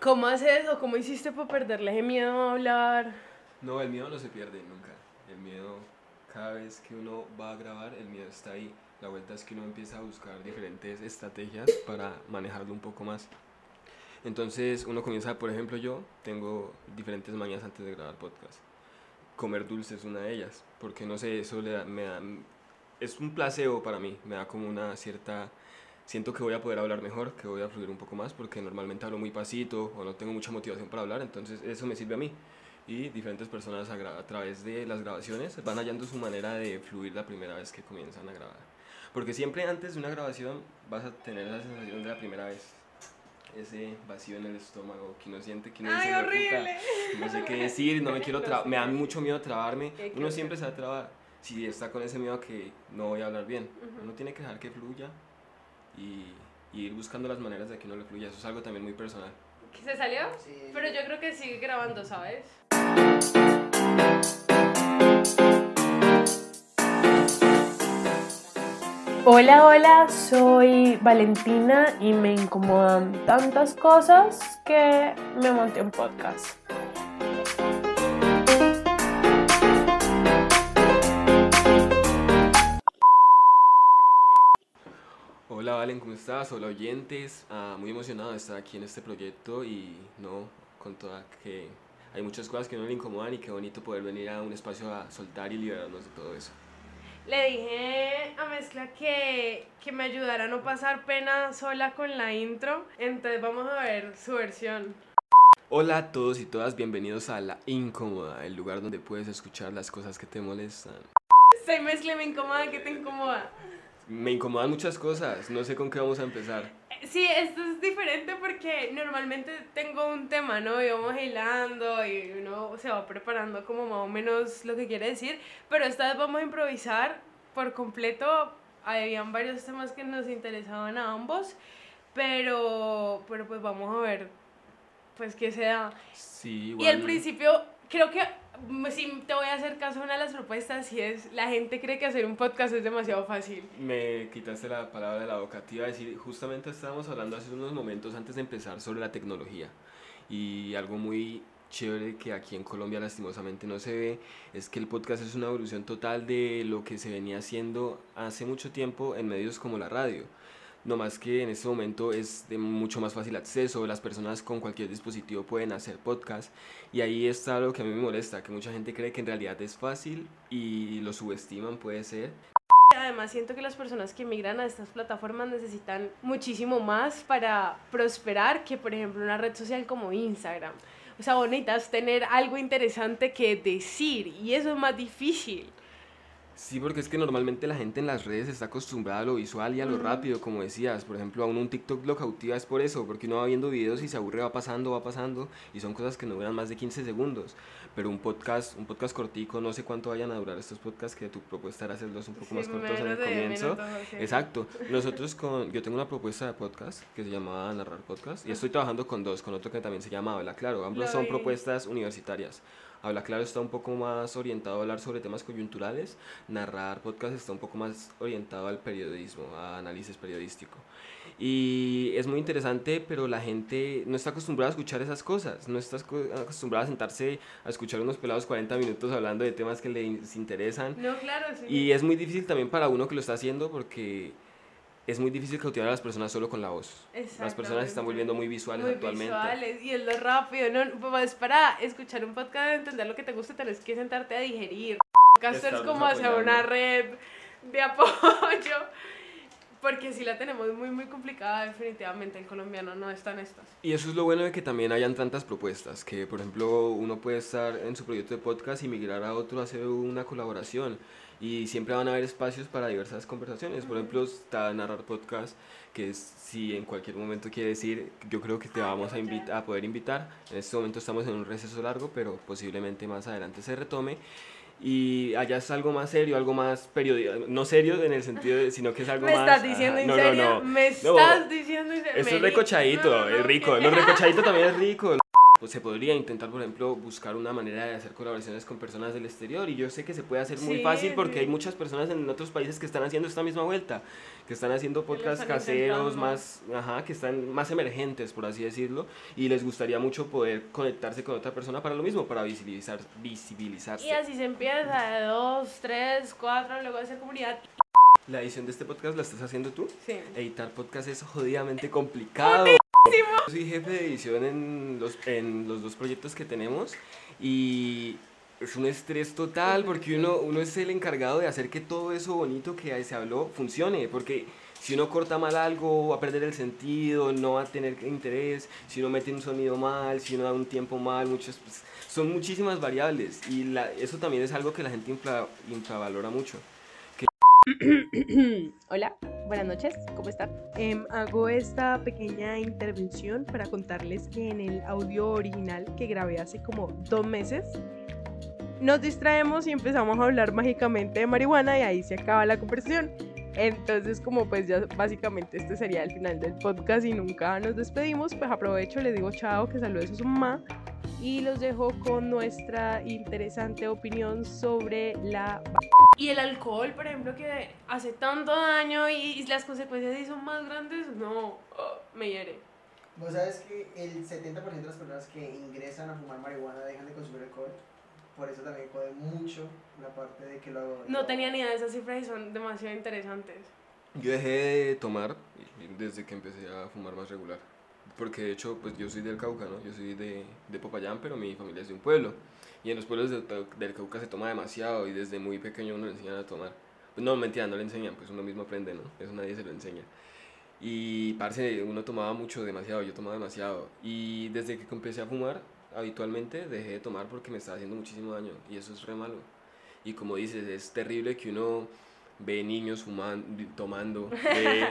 ¿Cómo haces o cómo hiciste para perderle ese miedo a hablar? No, el miedo no se pierde nunca. El miedo, cada vez que uno va a grabar, el miedo está ahí. La vuelta es que uno empieza a buscar diferentes estrategias para manejarlo un poco más. Entonces uno comienza, por ejemplo, yo tengo diferentes mañas antes de grabar podcast. Comer dulce es una de ellas, porque no sé, eso le da- me da, es un placebo para mí, me da como una cierta, siento que voy a poder hablar mejor, que voy a fluir un poco más, porque normalmente hablo muy pasito o no tengo mucha motivación para hablar, entonces eso me sirve a mí. Y diferentes personas a, a través de las grabaciones van hallando su manera de fluir la primera vez que comienzan a grabar. Porque siempre antes de una grabación vas a tener la sensación de la primera vez. Ese vacío en el estómago que uno siente que uno ¡Ay, dice, "Hijo de puta, horrible! no sé qué decir, no me quiero trabar, me da mucho miedo trabarme. Uno siempre se va a trabar si está con ese miedo que no voy a hablar bien. Uno tiene que dejar que fluya y, y ir buscando las maneras de que no le fluya. Eso es algo también muy personal. ¿Se salió? Pero yo creo que sigue grabando, ¿sabes? Hola, hola, soy Valentina y me incomodan tantas cosas que me monté un podcast. Hola Valen, ¿cómo estás? Hola oyentes. Ah, muy emocionado de estar aquí en este proyecto y no, con toda que hay muchas cosas que no le incomodan y qué bonito poder venir a un espacio a soltar y liberarnos de todo eso. Le dije a Mezcla que, que me ayudara a no pasar pena sola con la intro, entonces vamos a ver su versión. Hola a todos y todas, bienvenidos a La Incómoda, el lugar donde puedes escuchar las cosas que te molestan. Soy Mezcla me incomoda, ¿qué te incomoda? Me incomodan muchas cosas, no sé con qué vamos a empezar. Sí, esto es diferente porque normalmente tengo un tema, ¿no? Y vamos hilando y uno se va preparando como más o menos lo que quiere decir, pero esta vez vamos a improvisar por completo. Habían varios temas que nos interesaban a ambos, pero, pero pues vamos a ver, pues qué se da. Sí, Y al igual- principio, creo que sí te voy a hacer caso a una de las propuestas y es, la gente cree que hacer un podcast es demasiado fácil. Me quitaste la palabra de la boca. Te decir, justamente estábamos hablando hace unos momentos antes de empezar sobre la tecnología. Y algo muy chévere que aquí en Colombia lastimosamente no se ve es que el podcast es una evolución total de lo que se venía haciendo hace mucho tiempo en medios como la radio. No más que en este momento es de mucho más fácil acceso, las personas con cualquier dispositivo pueden hacer podcast y ahí está lo que a mí me molesta, que mucha gente cree que en realidad es fácil y lo subestiman, puede ser, Además, siento que las personas que migran a estas plataformas necesitan muchísimo más para prosperar que, por ejemplo, una red social como Instagram. O sea, vos necesitas tener algo interesante que decir y eso es más difícil. Sí, porque es que normalmente la gente en las redes está acostumbrada a lo visual y a lo rápido, como decías. Por ejemplo, a uno un TikTok lo cautiva es por eso, porque uno va viendo videos y se aburre, va pasando, va pasando, y son cosas que no duran más de 15 segundos. Pero un podcast, un podcast cortico, no sé cuánto vayan a durar estos podcasts, que tu propuesta era hacerlos un poco Sí, más cortos en el comienzo. minutos. Exacto. Nosotros con, yo tengo una propuesta de podcast que se llama Narrar Podcast y estoy trabajando con dos, con otro que también se llama Habla Claro. Ambos Lo son vi. propuestas universitarias. Habla Claro está un poco más orientado a hablar sobre temas coyunturales, Narrar Podcast está un poco más orientado al periodismo, a análisis periodístico. Y es muy interesante, pero la gente no está acostumbrada a escuchar esas cosas, no está acostumbrada a sentarse a escuchar unos pelados 40 minutos hablando de temas que les interesan. No, claro, sí. Y es muy difícil también para uno que lo está haciendo porque es muy difícil cautivar a las personas solo con la voz. Las personas se están volviendo muy visuales muy actualmente. visuales y es lo rápido, no, pues para escuchar un podcast, entender lo que te gusta, tenés que sentarte a digerir. Podcast es como hacer una red de apoyo, porque si la tenemos muy, muy complicada, definitivamente el colombiano no está en estas. Y eso es lo bueno de que también hayan tantas propuestas, que por ejemplo uno puede estar en su proyecto de podcast y migrar a otro, hacer una colaboración. Y siempre van a haber espacios para diversas conversaciones. Por ejemplo, está Narrar Podcast, que es, si en cualquier momento quiere decir, yo creo que te vamos a, invita- a poder invitar. En este momento estamos en un receso largo, pero posiblemente más adelante se retome. Y allá es algo más serio, algo más periódico, no serio en el sentido de, sino que es algo ¿Me más... estás diciendo ajá, en no, no, serio? no. ¿Me No, estás diciendo en serio? Esto es recochadito, no, no, es rico. Lo recochadito también es rico. Pues se podría intentar, por ejemplo, buscar una manera de hacer colaboraciones con personas del exterior y yo sé que se puede hacer muy Sí, fácil porque sí. hay muchas personas en otros países que están haciendo esta misma vuelta, que están haciendo podcasts caseros intentando. más, ajá, que están más emergentes, por así decirlo, y les gustaría mucho poder conectarse con otra persona para lo mismo, para visibilizar, visibilizarse. Y así se empieza, de dos, tres, cuatro, luego hacer comunidad. La edición de este podcast la estás haciendo tú. Sí. Editar podcast es jodidamente complicado. Yo soy jefe de edición en los, en los dos proyectos que tenemos y es un estrés total porque uno, uno es el encargado de hacer que todo eso bonito que se habló funcione. Porque si uno corta mal algo, va a perder el sentido, no va a tener interés. Si uno mete un sonido mal, si uno da un tiempo mal, muchos, pues, son muchísimas variables. Y la- eso también es algo que la gente infra- infravalora mucho. Hola, buenas noches, ¿cómo están? Em, hago esta pequeña intervención para contarles que en el audio original que grabé hace como dos meses, nos distraemos y empezamos a hablar mágicamente de marihuana y ahí se acaba la conversación. Entonces, como pues ya básicamente este sería el final del podcast y nunca nos despedimos, pues aprovecho, les digo chao, que saludes a su mamá y los dejo con nuestra interesante opinión sobre la... Y el alcohol, por ejemplo, que hace tanto daño y, y las consecuencias sí son más grandes, no, oh, me hiere. Vos sabes que el 70% de las personas que ingresan a fumar marihuana dejan de consumir alcohol. Por eso también jode mucho la parte de que lo. No lo- tenía ni idea de esas cifras y son demasiado interesantes. Yo dejé de tomar desde que empecé a fumar más regular. Porque de hecho, pues yo soy del Cauca, ¿no? Yo soy de, de Popayán, pero mi familia es de un pueblo. Y en los pueblos de- del Cauca se toma demasiado y desde muy pequeño uno le enseñan a tomar. Pues no, mentira, no le enseñan, pues uno mismo aprende, ¿no? Eso nadie se lo enseña. Y, parce, uno tomaba mucho, demasiado, yo tomaba demasiado. Y desde que empecé a fumar, habitualmente dejé de tomar porque me estaba haciendo muchísimo daño. Y eso es re malo. Y como dices, es terrible que uno ve niños fumando, tomando. ve-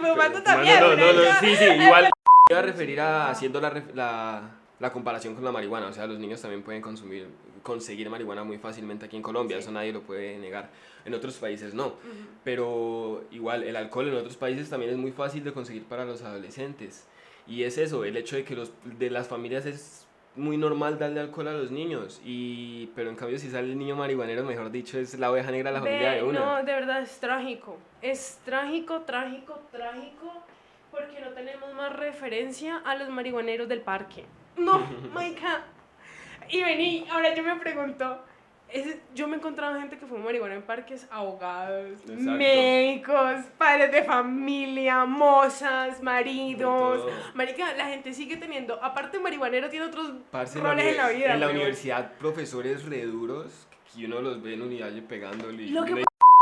Fumando también. No, no, no, sí, sí, igual. Me iba a referir a haciendo la, la, la comparación con la marihuana. O sea, los niños también pueden consumir, conseguir marihuana muy fácilmente aquí en Colombia. Sí. Eso nadie lo puede negar. En otros países no. Ujú. Pero igual, el alcohol en otros países también es muy fácil de conseguir para los adolescentes. Y es eso, el hecho de que los, de las familias es muy normal darle alcohol a los niños. Y, pero en cambio, si sale el niño marihuanero, mejor dicho, es la oveja negra de la familia de una. No, de verdad es trágico. Es trágico, trágico, trágico. Porque no tenemos más referencia a los marihuaneros del parque. No, Maika. Y vení, ahora yo me pregunto. es- yo me he encontrado gente que fuma marihuana en parques, abogados, Exacto. médicos, padres de familia, mozas, maridos. Marica, la gente sigue teniendo, aparte de marihuanero, tiene otros Parce, roles en la vida. En la weón. universidad, profesores re duros, que uno los ve en unidad y pegándole. y Lo que